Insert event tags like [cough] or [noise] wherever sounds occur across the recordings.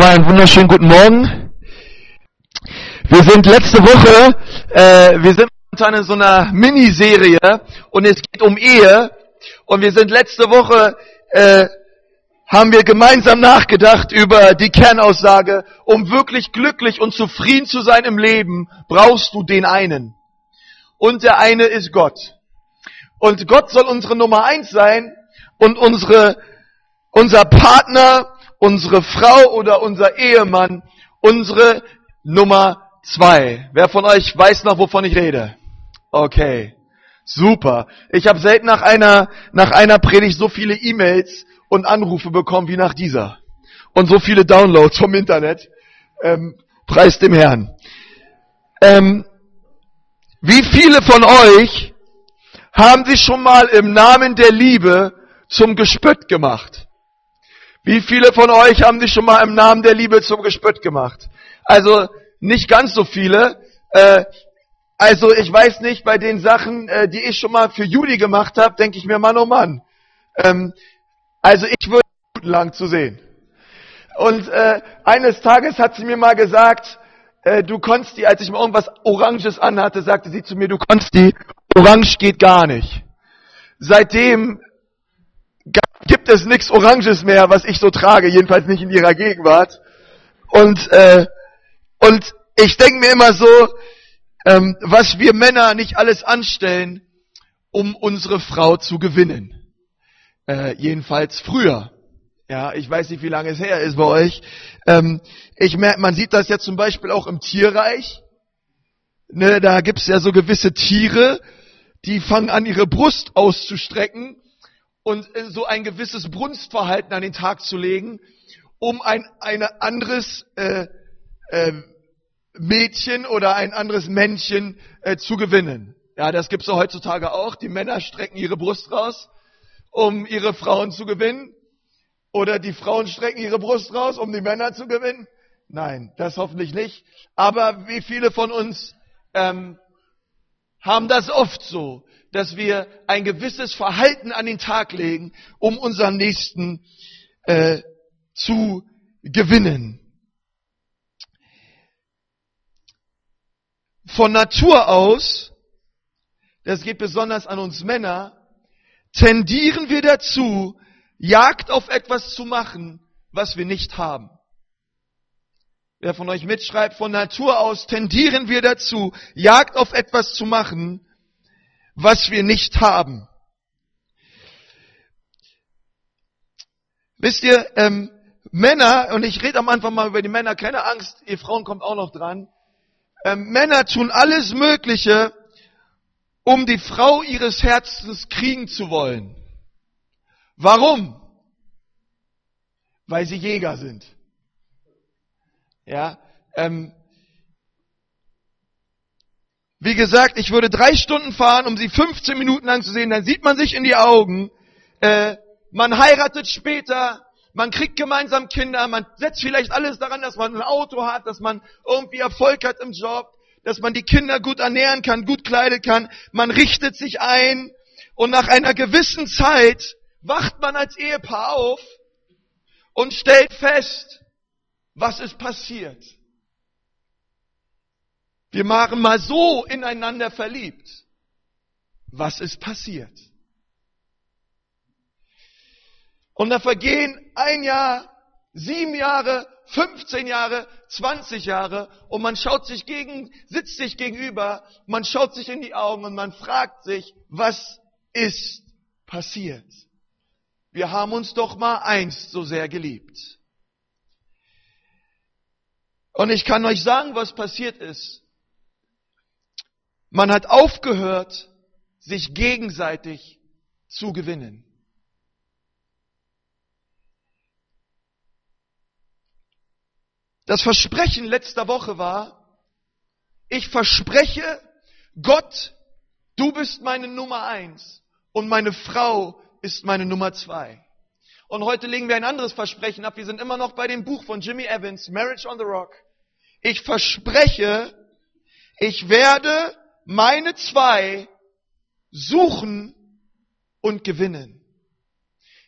Nochmal einen wunderschönen guten Morgen. Wir sind letzte Woche, äh, wir sind momentan in so einer Miniserie und es geht um Ehe. Und wir sind letzte Woche, äh, haben wir gemeinsam nachgedacht über die Kernaussage, um wirklich glücklich und zufrieden zu sein im Leben, brauchst du den einen. Und der eine ist Gott. Und Gott soll unsere Nummer eins sein und unsere, unser Partner, unsere Frau oder unser Ehemann unsere Nummer zwei. Wer von euch weiß noch, wovon ich rede? Okay. Super. Ich habe selten nach einer, nach einer Predigt so viele E-Mails und Anrufe bekommen wie nach dieser. Und so viele Downloads vom Internet. Ähm, preis dem Herrn. Ähm, wie viele von euch haben sich schon mal im Namen der Liebe zum Gespött gemacht? Wie viele von euch haben sich schon mal im Namen der Liebe zum Gespött gemacht? Also nicht ganz so viele. Äh, also ich weiß nicht, bei den Sachen, äh, die ich schon mal für Juli gemacht habe, denke ich mir, Mann, oh Mann. Ähm, also ich würde lang zu sehen. Und äh, eines Tages hat sie mir mal gesagt, äh, du die, als ich mal irgendwas Oranges anhatte, sagte sie zu mir, du konntest die, Orange geht gar nicht. Seitdem gibt es nichts Oranges mehr, was ich so trage, jedenfalls nicht in ihrer Gegenwart. Und, äh, und ich denke mir immer so, ähm, was wir Männer nicht alles anstellen, um unsere Frau zu gewinnen. Äh, jedenfalls früher. Ja, ich weiß nicht, wie lange es her ist bei euch. Ähm, ich merke, man sieht das ja zum Beispiel auch im Tierreich. Ne, da gibt's ja so gewisse Tiere, die fangen an, ihre Brust auszustrecken und äh, so ein gewisses Brunstverhalten an den Tag zu legen, um ein ein anderes äh, äh, Mädchen oder ein anderes Männchen äh, zu gewinnen. Ja, das gibt's ja heutzutage auch. Die Männer strecken ihre Brust raus, um ihre Frauen zu gewinnen. Oder die Frauen strecken ihre Brust raus, um die Männer zu gewinnen. Nein, das hoffentlich nicht. Aber wie viele von uns ähm, haben das oft so, dass wir ein gewisses Verhalten an den Tag legen, um unseren Nächsten äh, zu gewinnen. Von Natur aus, das geht besonders an uns Männer, tendieren wir dazu, Jagd auf etwas zu machen, was wir nicht haben. Wer von euch mitschreibt, von Natur aus tendieren wir dazu, Jagd auf etwas zu machen, was wir nicht haben. Wisst ihr, ähm, Männer, und ich rede am Anfang mal über die Männer, keine Angst, ihr Frauen kommt auch noch dran. Ähm, Männer tun alles Mögliche, um die Frau ihres Herzens kriegen zu wollen. Warum? Weil sie Jäger sind. Ja, ähm, wie gesagt, ich würde drei Stunden fahren, um sie 15 Minuten lang zu sehen. Dann sieht man sich in die Augen. Äh, man heiratet später. Man kriegt gemeinsam Kinder. Man setzt vielleicht alles daran, dass man ein Auto hat, dass man irgendwie Erfolg hat im Job, dass man die Kinder gut ernähren kann, gut kleiden kann. Man richtet sich ein. Und nach einer gewissen Zeit wacht man als Ehepaar auf und stellt fest, was ist passiert. Wir waren mal so ineinander verliebt. Was ist passiert? Und da vergehen ein Jahr, sieben Jahre, 15 Jahre, 20 Jahre und man schaut sich gegen, sitzt sich gegenüber, man schaut sich in die Augen und man fragt sich, was ist passiert? Wir haben uns doch mal einst so sehr geliebt. Und ich kann euch sagen, was passiert ist. Man hat aufgehört, sich gegenseitig zu gewinnen. Das Versprechen letzter Woche war, ich verspreche Gott, du bist meine Nummer eins und meine Frau ist meine Nummer zwei. Und heute legen wir ein anderes Versprechen ab. Wir sind immer noch bei dem Buch von Jimmy Evans, Marriage on the Rock. Ich verspreche, ich werde meine zwei suchen und gewinnen.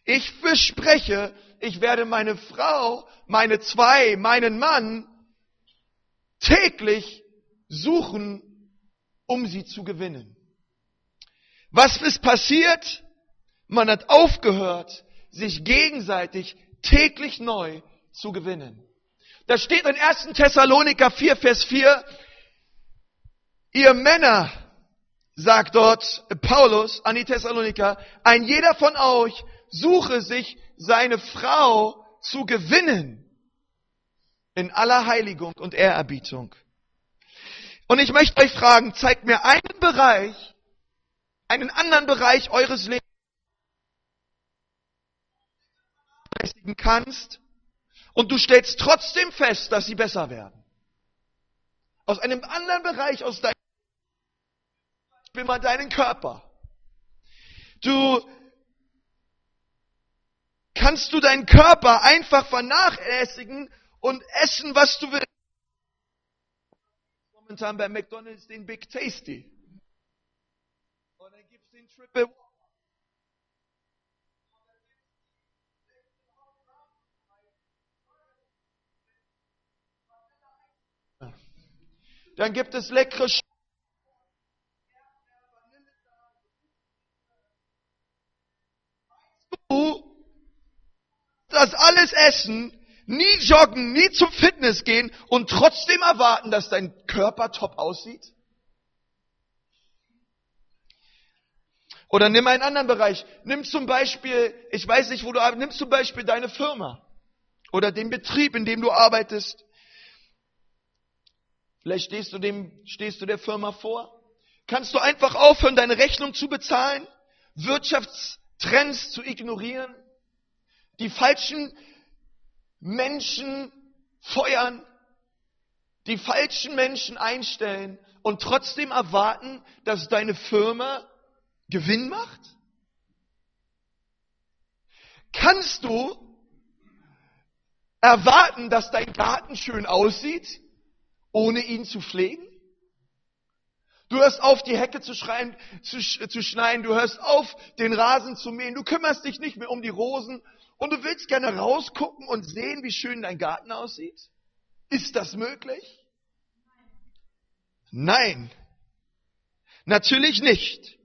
Ich verspreche, ich werde meine Frau, meine zwei, meinen Mann täglich suchen, um sie zu gewinnen. Was ist passiert? Man hat aufgehört, sich gegenseitig täglich neu zu gewinnen. Da steht in 1. Thessaloniker 4, Vers 4, ihr Männer, sagt dort Paulus an die Thessaloniker, ein jeder von euch suche sich seine Frau zu gewinnen in aller Heiligung und Ehrerbietung. Und ich möchte euch fragen, zeigt mir einen Bereich, einen anderen Bereich eures Lebens, kannst und du stellst trotzdem fest, dass sie besser werden. Aus einem anderen Bereich, aus deinem Beispiel mal deinen Körper. Du kannst du deinen Körper einfach vernachlässigen und essen, was du willst. Momentan bei McDonald's den Big Tasty. Und dann gibt's den Triple Dann gibt es leckere Sch Du das alles essen, nie joggen, nie zum Fitness gehen und trotzdem erwarten, dass dein Körper top aussieht? Oder nimm einen anderen Bereich. Nimm zum Beispiel, ich weiß nicht, wo du arbeitest, nimm zum Beispiel deine Firma oder den Betrieb, in dem du arbeitest. Vielleicht stehst du dem, stehst du der Firma vor. Kannst du einfach aufhören, deine Rechnung zu bezahlen, Wirtschaftstrends zu ignorieren, die falschen Menschen feuern, die falschen Menschen einstellen und trotzdem erwarten, dass deine Firma Gewinn macht? Kannst du erwarten, dass dein Garten schön aussieht ohne ihn zu pflegen? Du hörst auf, die Hecke zu, schreien, zu, zu schneiden, du hörst auf, den Rasen zu mähen, du kümmerst dich nicht mehr um die Rosen und du willst gerne rausgucken und sehen, wie schön dein Garten aussieht? Ist das möglich? Nein, natürlich nicht.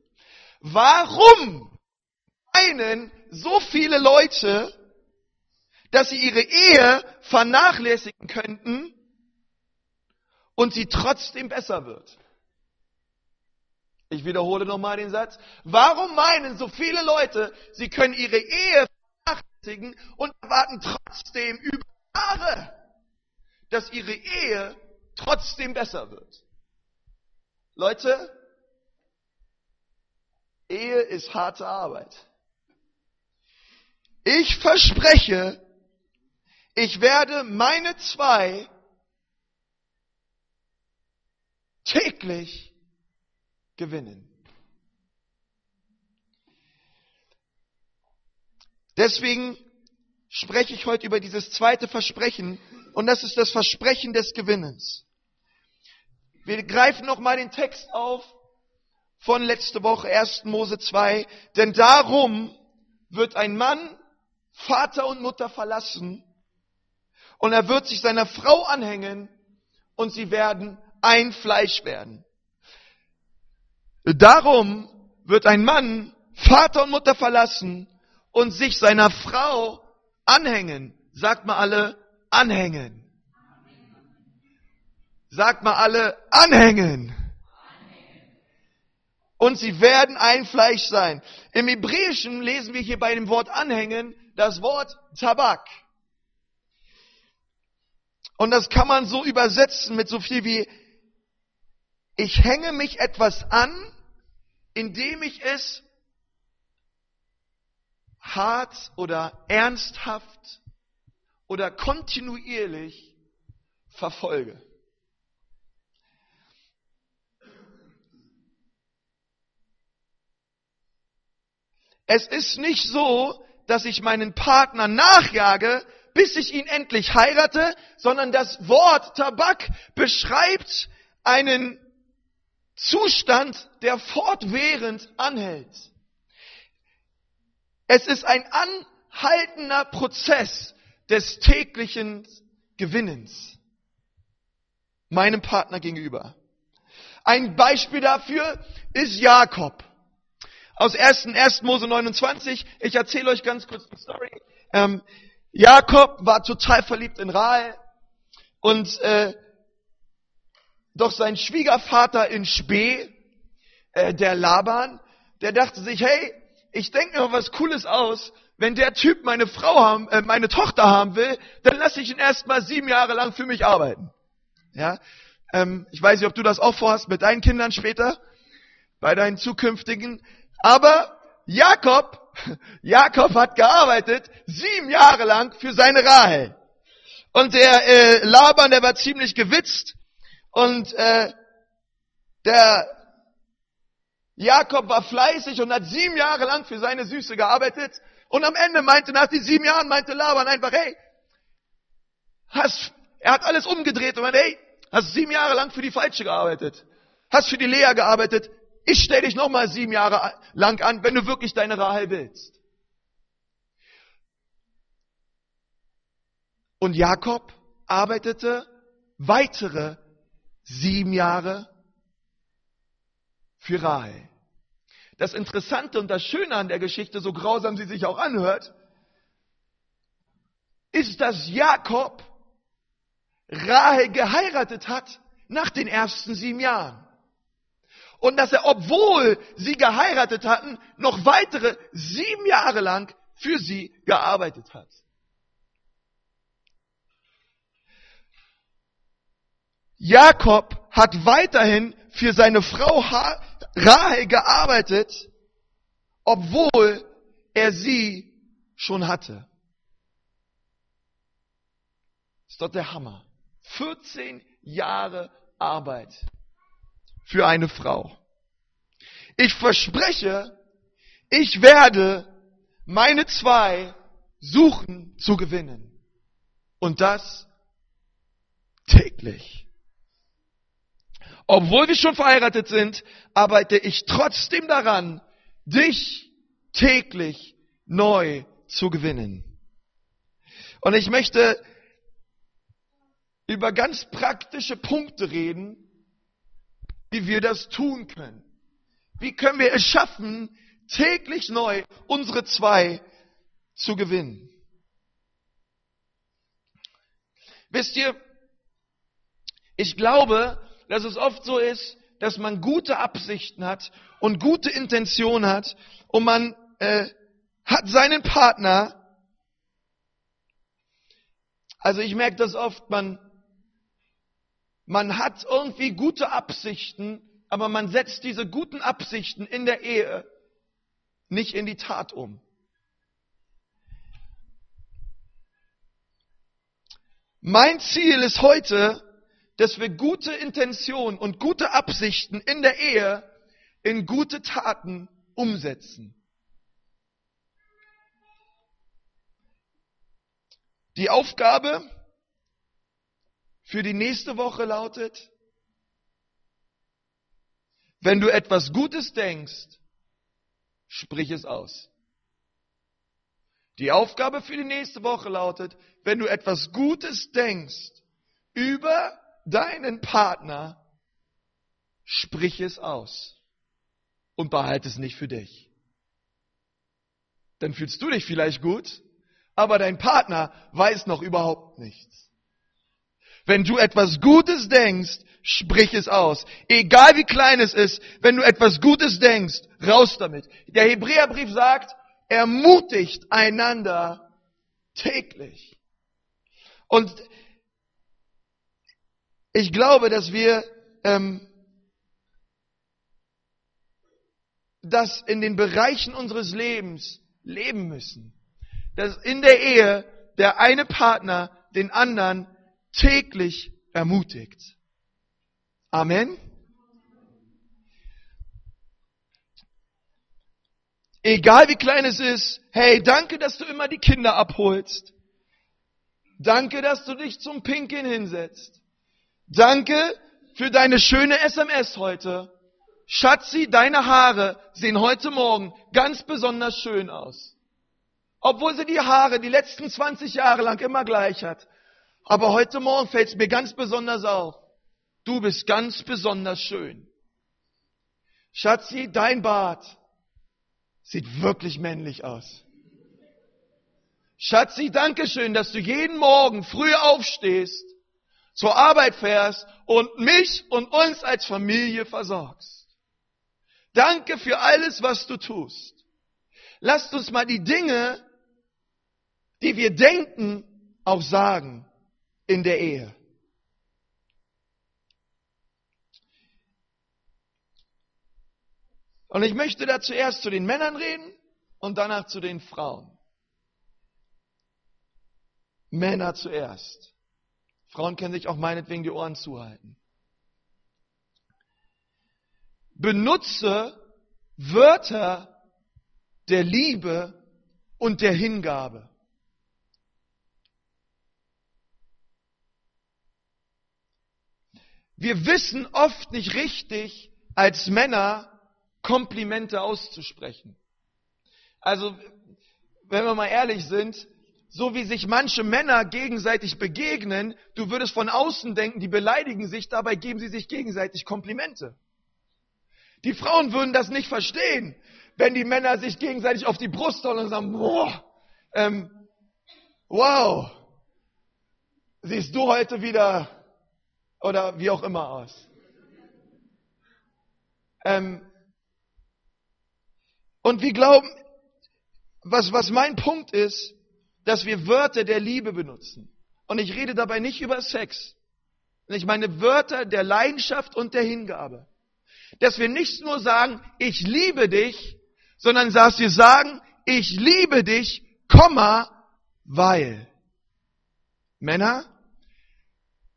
Warum meinen so viele Leute, dass sie ihre Ehe vernachlässigen könnten, und sie trotzdem besser wird. Ich wiederhole nochmal den Satz. Warum meinen so viele Leute, sie können ihre Ehe vernachlässigen und erwarten trotzdem über Jahre, dass ihre Ehe trotzdem besser wird? Leute, Ehe ist harte Arbeit. Ich verspreche, ich werde meine zwei täglich gewinnen. Deswegen spreche ich heute über dieses zweite Versprechen und das ist das Versprechen des Gewinnens. Wir greifen nochmal den Text auf von letzte Woche, 1. Mose 2, denn darum wird ein Mann Vater und Mutter verlassen und er wird sich seiner Frau anhängen und sie werden ein Fleisch werden. Darum wird ein Mann Vater und Mutter verlassen und sich seiner Frau anhängen. Sagt mal alle, anhängen. Sagt mal alle, anhängen. Und sie werden ein Fleisch sein. Im Hebräischen lesen wir hier bei dem Wort anhängen das Wort Tabak. Und das kann man so übersetzen mit so viel wie ich hänge mich etwas an, indem ich es hart oder ernsthaft oder kontinuierlich verfolge. Es ist nicht so, dass ich meinen Partner nachjage, bis ich ihn endlich heirate, sondern das Wort Tabak beschreibt einen Zustand, der fortwährend anhält. Es ist ein anhaltender Prozess des täglichen Gewinnens meinem Partner gegenüber. Ein Beispiel dafür ist Jakob. Aus 1. 1. Mose 29. Ich erzähle euch ganz kurz die Story. Ähm, Jakob war total verliebt in Rahel und äh, doch sein Schwiegervater in Spee, äh, der Laban, der dachte sich, hey, ich denke mir was Cooles aus. Wenn der Typ meine Frau haben, äh, meine Tochter haben will, dann lasse ich ihn erstmal sieben Jahre lang für mich arbeiten. Ja, ähm, ich weiß nicht, ob du das auch vorhast mit deinen Kindern später, bei deinen zukünftigen. Aber Jakob, [laughs] Jakob hat gearbeitet sieben Jahre lang für seine Rahel. Und der äh, Laban, der war ziemlich gewitzt. Und äh, der Jakob war fleißig und hat sieben Jahre lang für seine Süße gearbeitet. Und am Ende meinte, nach den sieben Jahren, meinte Laban einfach, hey, hast, er hat alles umgedreht und meinte, hey, hast sieben Jahre lang für die Falsche gearbeitet. Hast für die Lea gearbeitet. Ich stelle dich nochmal sieben Jahre lang an, wenn du wirklich deine Rahel willst. Und Jakob arbeitete weitere sieben Jahre für Rahel. Das Interessante und das Schöne an der Geschichte, so grausam sie sich auch anhört, ist, dass Jakob Rahel geheiratet hat nach den ersten sieben Jahren. Und dass er, obwohl sie geheiratet hatten, noch weitere sieben Jahre lang für sie gearbeitet hat. Jakob hat weiterhin für seine Frau Rahel gearbeitet, obwohl er sie schon hatte. Ist doch der Hammer. 14 Jahre Arbeit für eine Frau. Ich verspreche, ich werde meine zwei suchen zu gewinnen. Und das täglich. Obwohl wir schon verheiratet sind, arbeite ich trotzdem daran, dich täglich neu zu gewinnen. Und ich möchte über ganz praktische Punkte reden, wie wir das tun können. Wie können wir es schaffen, täglich neu unsere zwei zu gewinnen? Wisst ihr, ich glaube, dass es oft so ist, dass man gute Absichten hat und gute Intentionen hat und man äh, hat seinen Partner. Also ich merke das oft, man, man hat irgendwie gute Absichten, aber man setzt diese guten Absichten in der Ehe nicht in die Tat um. Mein Ziel ist heute, dass wir gute Intentionen und gute Absichten in der Ehe in gute Taten umsetzen. Die Aufgabe für die nächste Woche lautet, wenn du etwas Gutes denkst, sprich es aus. Die Aufgabe für die nächste Woche lautet, wenn du etwas Gutes denkst über deinen Partner, sprich es aus und behalte es nicht für dich. Dann fühlst du dich vielleicht gut, aber dein Partner weiß noch überhaupt nichts. Wenn du etwas Gutes denkst, sprich es aus. Egal wie klein es ist, wenn du etwas Gutes denkst, raus damit. Der Hebräerbrief sagt, ermutigt einander täglich. Und ich glaube, dass wir ähm, das in den Bereichen unseres Lebens leben müssen. Dass in der Ehe der eine Partner den anderen täglich ermutigt. Amen. Egal wie klein es ist, hey, danke, dass du immer die Kinder abholst. Danke, dass du dich zum Pinkeln hinsetzt. Danke für deine schöne SMS heute. Schatzi, deine Haare sehen heute Morgen ganz besonders schön aus. obwohl sie die Haare die letzten 20 Jahre lang immer gleich hat. Aber heute Morgen fällt es mir ganz besonders auf. Du bist ganz besonders schön. Schatzi, dein Bart sieht wirklich männlich aus. Schatzi, danke schön, dass du jeden Morgen früh aufstehst, zur Arbeit fährst und mich und uns als Familie versorgst. Danke für alles, was du tust. Lasst uns mal die Dinge, die wir denken, auch sagen in der Ehe. Und ich möchte da zuerst zu den Männern reden und danach zu den Frauen. Männer zuerst. Frauen können sich auch meinetwegen die Ohren zuhalten. Benutze Wörter der Liebe und der Hingabe. Wir wissen oft nicht richtig, als Männer Komplimente auszusprechen. Also, wenn wir mal ehrlich sind, so wie sich manche Männer gegenseitig begegnen, du würdest von außen denken, die beleidigen sich, dabei geben sie sich gegenseitig Komplimente. Die Frauen würden das nicht verstehen, wenn die Männer sich gegenseitig auf die Brust holen und sagen, boah, ähm, wow, siehst du heute wieder oder wie auch immer aus. Ähm, und wir glauben, was, was mein Punkt ist, dass wir Wörter der Liebe benutzen. Und ich rede dabei nicht über Sex. Ich meine Wörter der Leidenschaft und der Hingabe. Dass wir nicht nur sagen, ich liebe dich, sondern dass wir sagen, ich liebe dich, Komma, weil. Männer,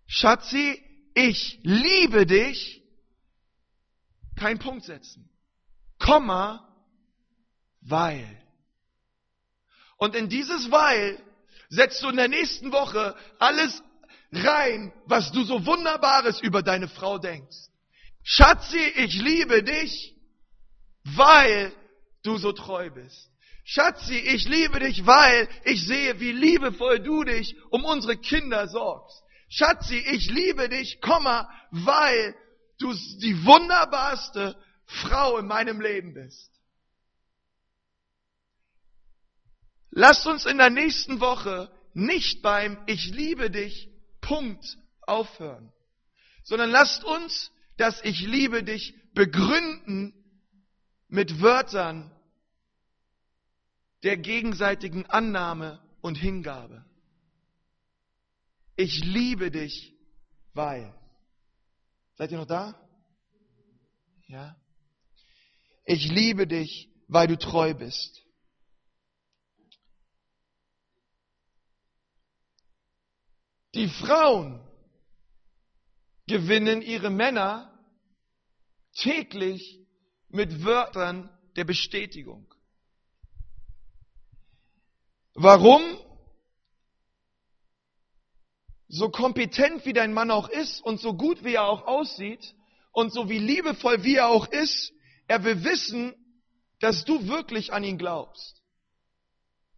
Schatzi, ich liebe dich, kein Punkt setzen. Komma, weil. Und in dieses Weil setzt du in der nächsten Woche alles rein, was du so Wunderbares über deine Frau denkst. Schatzi, ich liebe dich, weil du so treu bist. Schatzi, ich liebe dich, weil ich sehe, wie liebevoll du dich um unsere Kinder sorgst. Schatzi, ich liebe dich, Komma, weil du die wunderbarste Frau in meinem Leben bist. Lasst uns in der nächsten Woche nicht beim Ich liebe dich Punkt aufhören, sondern lasst uns das Ich liebe dich begründen mit Wörtern der gegenseitigen Annahme und Hingabe. Ich liebe dich, weil. Seid ihr noch da? Ja. Ich liebe dich, weil du treu bist. Die Frauen gewinnen ihre Männer täglich mit Wörtern der Bestätigung. Warum? So kompetent wie dein Mann auch ist und so gut wie er auch aussieht und so wie liebevoll wie er auch ist, er will wissen, dass du wirklich an ihn glaubst.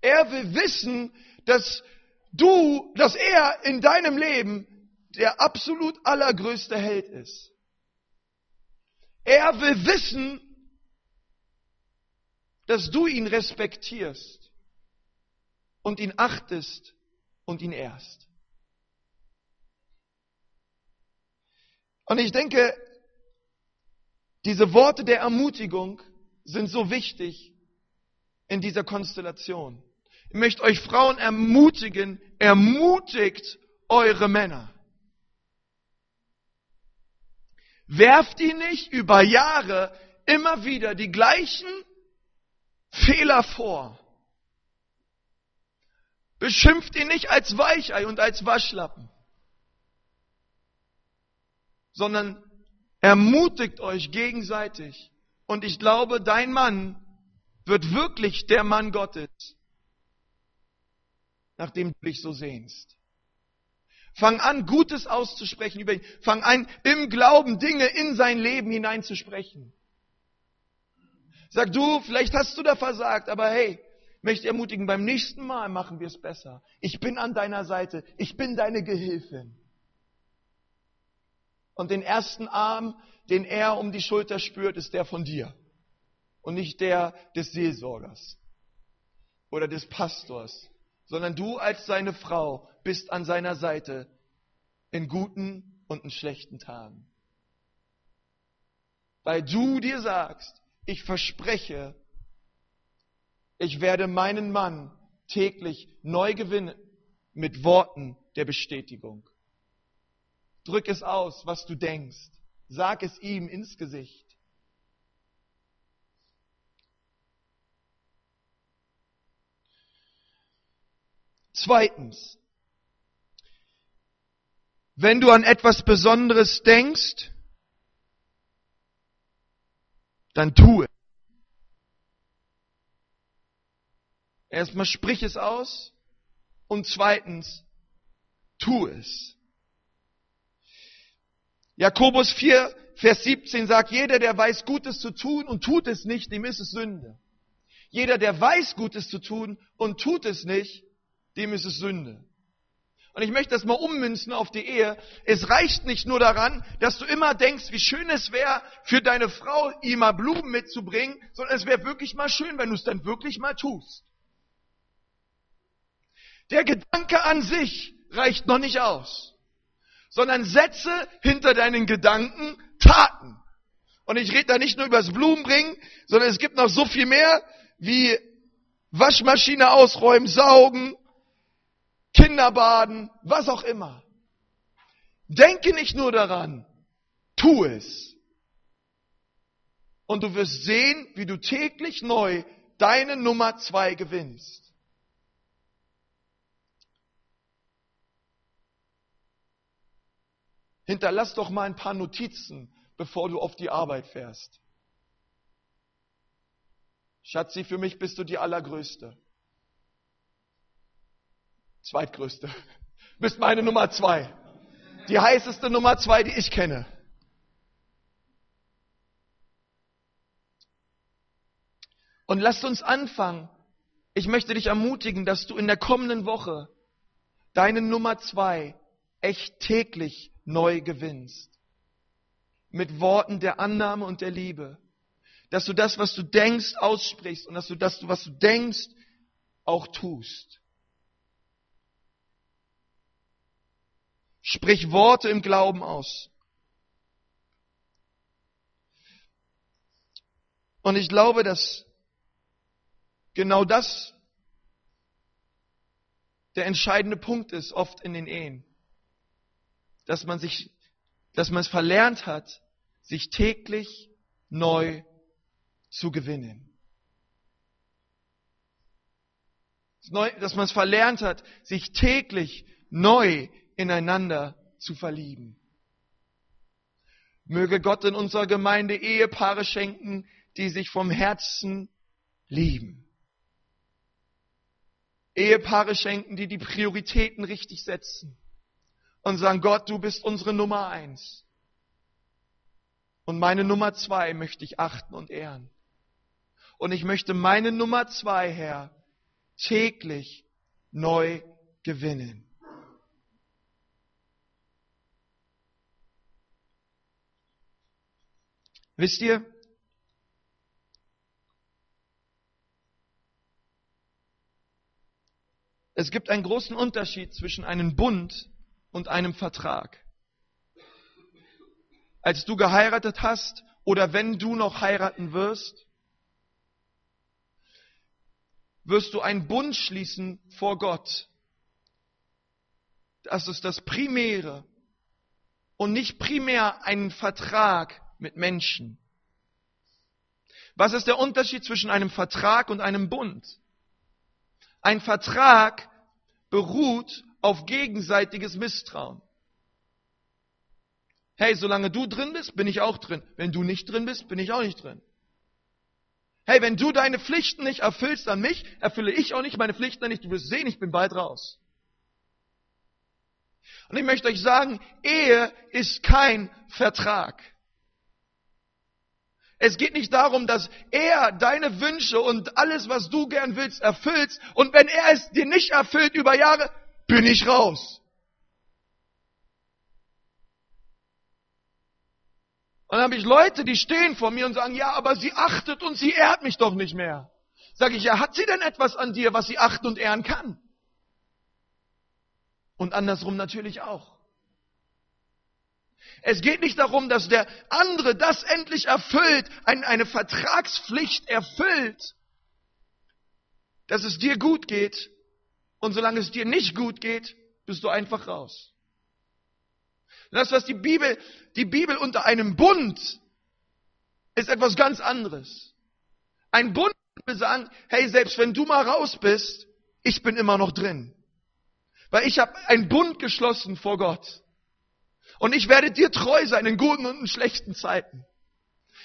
Er will wissen, dass du, dass er in deinem Leben der absolut allergrößte Held ist. Er will wissen, dass du ihn respektierst und ihn achtest und ihn ehrst. Und ich denke, diese Worte der Ermutigung sind so wichtig in dieser Konstellation. Ich möchte euch Frauen ermutigen, ermutigt eure Männer. Werft ihn nicht über Jahre immer wieder die gleichen Fehler vor. Beschimpft ihn nicht als Weichei und als Waschlappen, sondern ermutigt euch gegenseitig. Und ich glaube, dein Mann wird wirklich der Mann Gottes, nachdem du dich so sehnst. Fang an, Gutes auszusprechen über ihn. Fang an, im Glauben Dinge in sein Leben hineinzusprechen. Sag du, vielleicht hast du da versagt, aber hey, möchte ermutigen, beim nächsten Mal machen wir es besser. Ich bin an deiner Seite. Ich bin deine Gehilfin. Und den ersten Arm, den er um die Schulter spürt, ist der von dir. Und nicht der des Seelsorgers oder des Pastors, sondern du als seine Frau bist an seiner Seite in guten und in schlechten Tagen. Weil du dir sagst, ich verspreche, ich werde meinen Mann täglich neu gewinnen mit Worten der Bestätigung. Drück es aus, was du denkst. Sag es ihm ins Gesicht. Zweitens, wenn du an etwas Besonderes denkst, dann tu es. Erstmal sprich es aus und zweitens tu es. Jakobus 4, Vers 17 sagt, jeder, der weiß, Gutes zu tun und tut es nicht, dem ist es Sünde. Jeder, der weiß, Gutes zu tun und tut es nicht, dem ist es Sünde. Und ich möchte das mal ummünzen auf die Ehe. Es reicht nicht nur daran, dass du immer denkst, wie schön es wäre, für deine Frau ihm mal Blumen mitzubringen, sondern es wäre wirklich mal schön, wenn du es dann wirklich mal tust. Der Gedanke an sich reicht noch nicht aus, sondern setze hinter deinen Gedanken Taten. Und ich rede da nicht nur über das Blumenbringen, sondern es gibt noch so viel mehr wie Waschmaschine ausräumen, saugen, Kinderbaden, was auch immer. Denke nicht nur daran, tu es. Und du wirst sehen, wie du täglich neu deine Nummer zwei gewinnst. Hinterlass doch mal ein paar Notizen, bevor du auf die Arbeit fährst. Schatzi, für mich bist du die Allergrößte. Zweitgrößte. Bist meine Nummer zwei. Die heißeste Nummer zwei, die ich kenne. Und lasst uns anfangen. Ich möchte dich ermutigen, dass du in der kommenden Woche deine Nummer zwei echt täglich neu gewinnst. Mit Worten der Annahme und der Liebe. Dass du das, was du denkst, aussprichst und dass du das, was du denkst, auch tust. Sprich Worte im Glauben aus. Und ich glaube, dass genau das der entscheidende Punkt ist, oft in den Ehen. Dass man sich, dass man es verlernt hat, sich täglich neu zu gewinnen. Dass man es verlernt hat, sich täglich neu ineinander zu verlieben. Möge Gott in unserer Gemeinde Ehepaare schenken, die sich vom Herzen lieben. Ehepaare schenken, die die Prioritäten richtig setzen und sagen, Gott, du bist unsere Nummer eins. Und meine Nummer zwei möchte ich achten und ehren. Und ich möchte meine Nummer zwei, Herr, täglich neu gewinnen. Wisst ihr, es gibt einen großen Unterschied zwischen einem Bund und einem Vertrag. Als du geheiratet hast oder wenn du noch heiraten wirst, wirst du einen Bund schließen vor Gott. Das ist das Primäre und nicht primär einen Vertrag mit Menschen. Was ist der Unterschied zwischen einem Vertrag und einem Bund? Ein Vertrag beruht auf gegenseitiges Misstrauen. Hey, solange du drin bist, bin ich auch drin. Wenn du nicht drin bist, bin ich auch nicht drin. Hey, wenn du deine Pflichten nicht erfüllst an mich, erfülle ich auch nicht meine Pflichten an dich. Du wirst sehen, ich bin bald raus. Und ich möchte euch sagen, Ehe ist kein Vertrag. Es geht nicht darum, dass er deine Wünsche und alles, was du gern willst, erfüllt. Und wenn er es dir nicht erfüllt über Jahre, bin ich raus. Und dann habe ich Leute, die stehen vor mir und sagen, ja, aber sie achtet und sie ehrt mich doch nicht mehr. Sag ich, ja, hat sie denn etwas an dir, was sie achten und ehren kann? Und andersrum natürlich auch. Es geht nicht darum, dass der andere das endlich erfüllt, eine Vertragspflicht erfüllt, dass es dir gut geht. Und solange es dir nicht gut geht, bist du einfach raus. Das, was die Bibel, die Bibel unter einem Bund ist etwas ganz anderes. Ein Bund will sagen, hey, selbst wenn du mal raus bist, ich bin immer noch drin. Weil ich habe einen Bund geschlossen vor Gott. Und ich werde dir treu sein in guten und in schlechten Zeiten.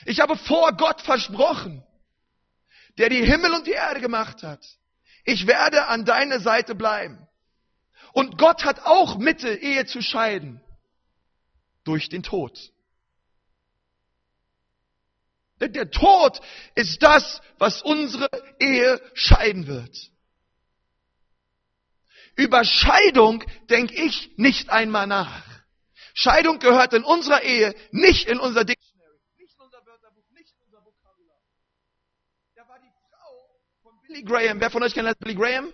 Ich habe vor Gott versprochen, der die Himmel und die Erde gemacht hat. Ich werde an deiner Seite bleiben. Und Gott hat auch Mittel, Ehe zu scheiden durch den Tod. Denn der Tod ist das, was unsere Ehe scheiden wird. Über Scheidung denke ich nicht einmal nach. Scheidung gehört in unserer Ehe nicht in unser Dictionary, nicht in unser Wörterbuch, nicht in unser Vokabular. Da war die Frau von Billy Graham. Wer von euch kennt Billy Graham?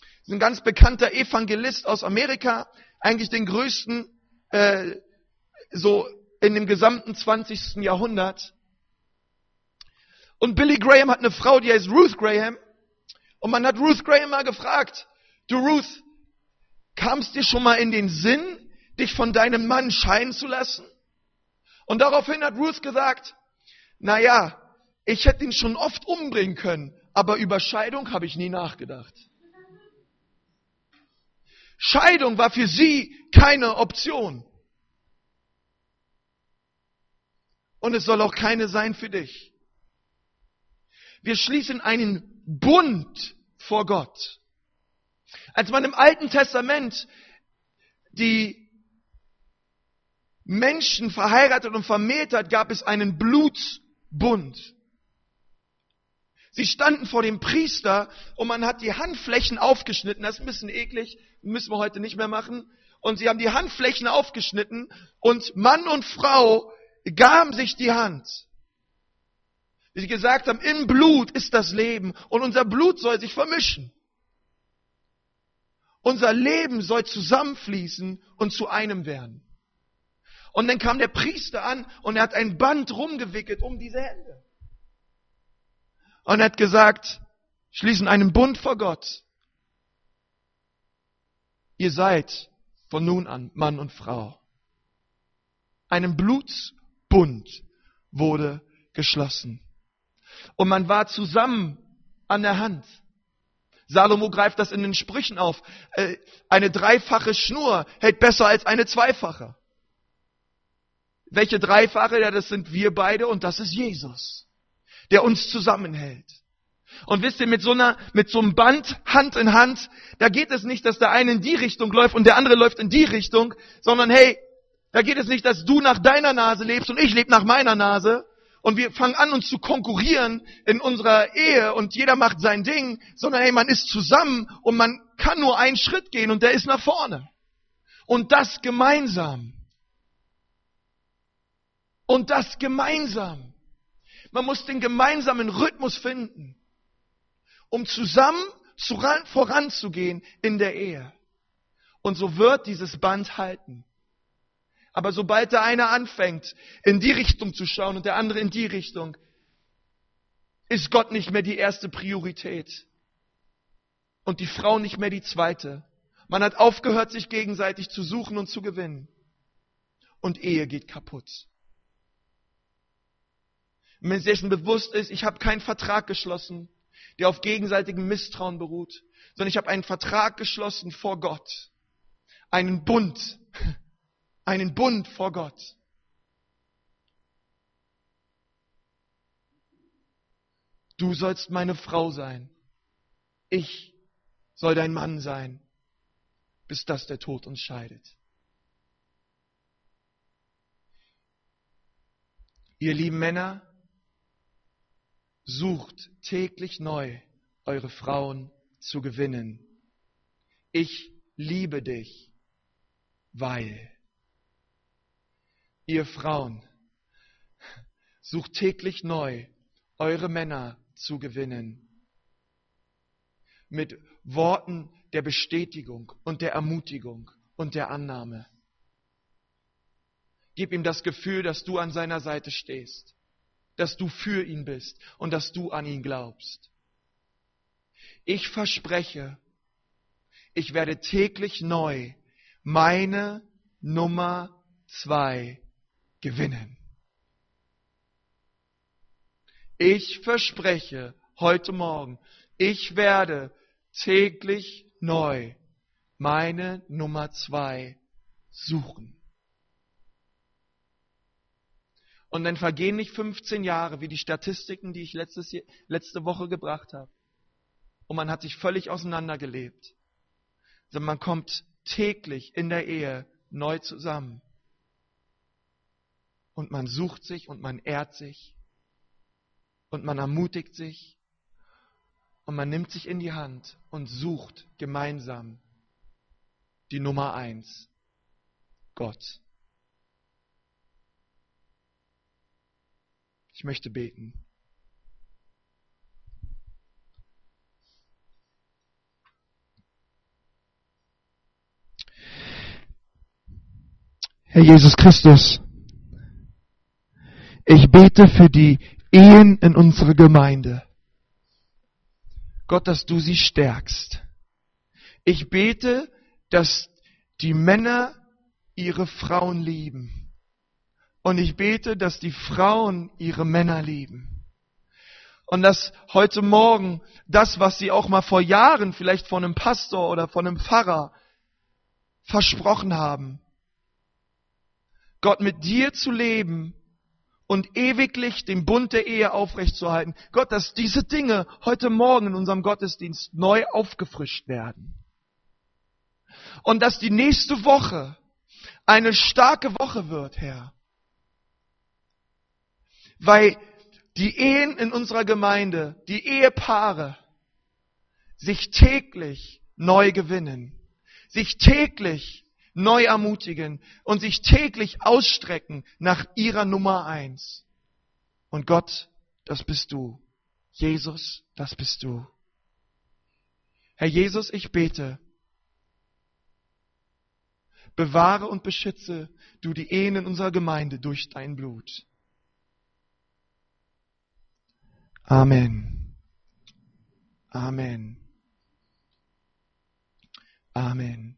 Das ist ein ganz bekannter Evangelist aus Amerika, eigentlich den größten äh, so in dem gesamten 20. Jahrhundert. Und Billy Graham hat eine Frau, die heißt Ruth Graham. Und man hat Ruth Graham mal gefragt, du Ruth, kam es dir schon mal in den Sinn, dich von deinem Mann scheiden zu lassen? Und daraufhin hat Ruth gesagt, na ja, ich hätte ihn schon oft umbringen können, aber über Scheidung habe ich nie nachgedacht. Scheidung war für sie keine Option. Und es soll auch keine sein für dich. Wir schließen einen Bund vor Gott. Als man im Alten Testament die Menschen verheiratet und vermählt hat, gab es einen Blutsbund. Sie standen vor dem Priester und man hat die Handflächen aufgeschnitten. Das ist ein bisschen eklig, müssen wir heute nicht mehr machen. Und sie haben die Handflächen aufgeschnitten und Mann und Frau gaben sich die Hand. Wie sie gesagt haben, im Blut ist das Leben und unser Blut soll sich vermischen. Unser Leben soll zusammenfließen und zu einem werden. Und dann kam der Priester an und er hat ein Band rumgewickelt um diese Hände. Und er hat gesagt, schließen einen Bund vor Gott. Ihr seid von nun an Mann und Frau. Einen Bluts Bund wurde geschlossen. Und man war zusammen an der Hand. Salomo greift das in den Sprüchen auf. Äh, eine dreifache Schnur hält besser als eine zweifache. Welche dreifache? Ja, das sind wir beide und das ist Jesus, der uns zusammenhält. Und wisst ihr, mit so einer, mit so einem Band Hand in Hand, da geht es nicht, dass der eine in die Richtung läuft und der andere läuft in die Richtung, sondern hey, da geht es nicht, dass du nach deiner Nase lebst und ich lebe nach meiner Nase. Und wir fangen an, uns zu konkurrieren in unserer Ehe und jeder macht sein Ding, sondern hey, man ist zusammen und man kann nur einen Schritt gehen und der ist nach vorne. Und das gemeinsam. Und das gemeinsam. Man muss den gemeinsamen Rhythmus finden, um zusammen voranzugehen in der Ehe. Und so wird dieses Band halten. Aber sobald der eine anfängt, in die Richtung zu schauen und der andere in die Richtung, ist Gott nicht mehr die erste Priorität und die Frau nicht mehr die zweite. Man hat aufgehört, sich gegenseitig zu suchen und zu gewinnen. Und Ehe geht kaputt. Wenn sich dessen bewusst ist, ich habe keinen Vertrag geschlossen, der auf gegenseitigem Misstrauen beruht, sondern ich habe einen Vertrag geschlossen vor Gott. Einen Bund, [laughs] einen Bund vor Gott. Du sollst meine Frau sein. Ich soll dein Mann sein, bis das der Tod uns scheidet. Ihr lieben Männer, sucht täglich neu eure Frauen zu gewinnen. Ich liebe dich, weil ihr Frauen sucht täglich neu eure Männer zu gewinnen. Mit Worten der Bestätigung und der Ermutigung und der Annahme. Gib ihm das Gefühl, dass du an seiner Seite stehst, dass du für ihn bist und dass du an ihn glaubst. Ich verspreche, ich werde täglich neu meine Nummer zwei gewinnen. Ich verspreche heute Morgen, ich werde täglich neu meine Nummer zwei suchen. Und dann vergehen nicht 15 Jahre, wie die Statistiken, die ich letztes, letzte Woche gebracht habe. Und man hat sich völlig auseinandergelebt. Sondern man kommt täglich in der Ehe neu zusammen. Und man sucht sich und man ehrt sich. Und man ermutigt sich. Und man nimmt sich in die Hand und sucht gemeinsam die Nummer eins. Gott. Ich möchte beten. Herr Jesus Christus, ich bete für die Ehen in unserer Gemeinde. Gott, dass du sie stärkst. Ich bete, dass die Männer ihre Frauen lieben und ich bete, dass die Frauen ihre Männer lieben. Und dass heute Morgen das, was sie auch mal vor Jahren vielleicht von einem Pastor oder von einem Pfarrer versprochen haben, Gott mit dir zu leben und ewiglich den Bund der Ehe aufrechtzuerhalten. Gott, dass diese Dinge heute Morgen in unserem Gottesdienst neu aufgefrischt werden. Und dass die nächste Woche eine starke Woche wird, Herr weil die Ehen in unserer Gemeinde, die Ehepaare, sich täglich neu gewinnen, sich täglich neu ermutigen und sich täglich ausstrecken nach ihrer Nummer eins. Und Gott, das bist du. Jesus, das bist du. Herr Jesus, ich bete, bewahre und beschütze du die Ehen in unserer Gemeinde durch dein Blut. Amen. Amen. Amen.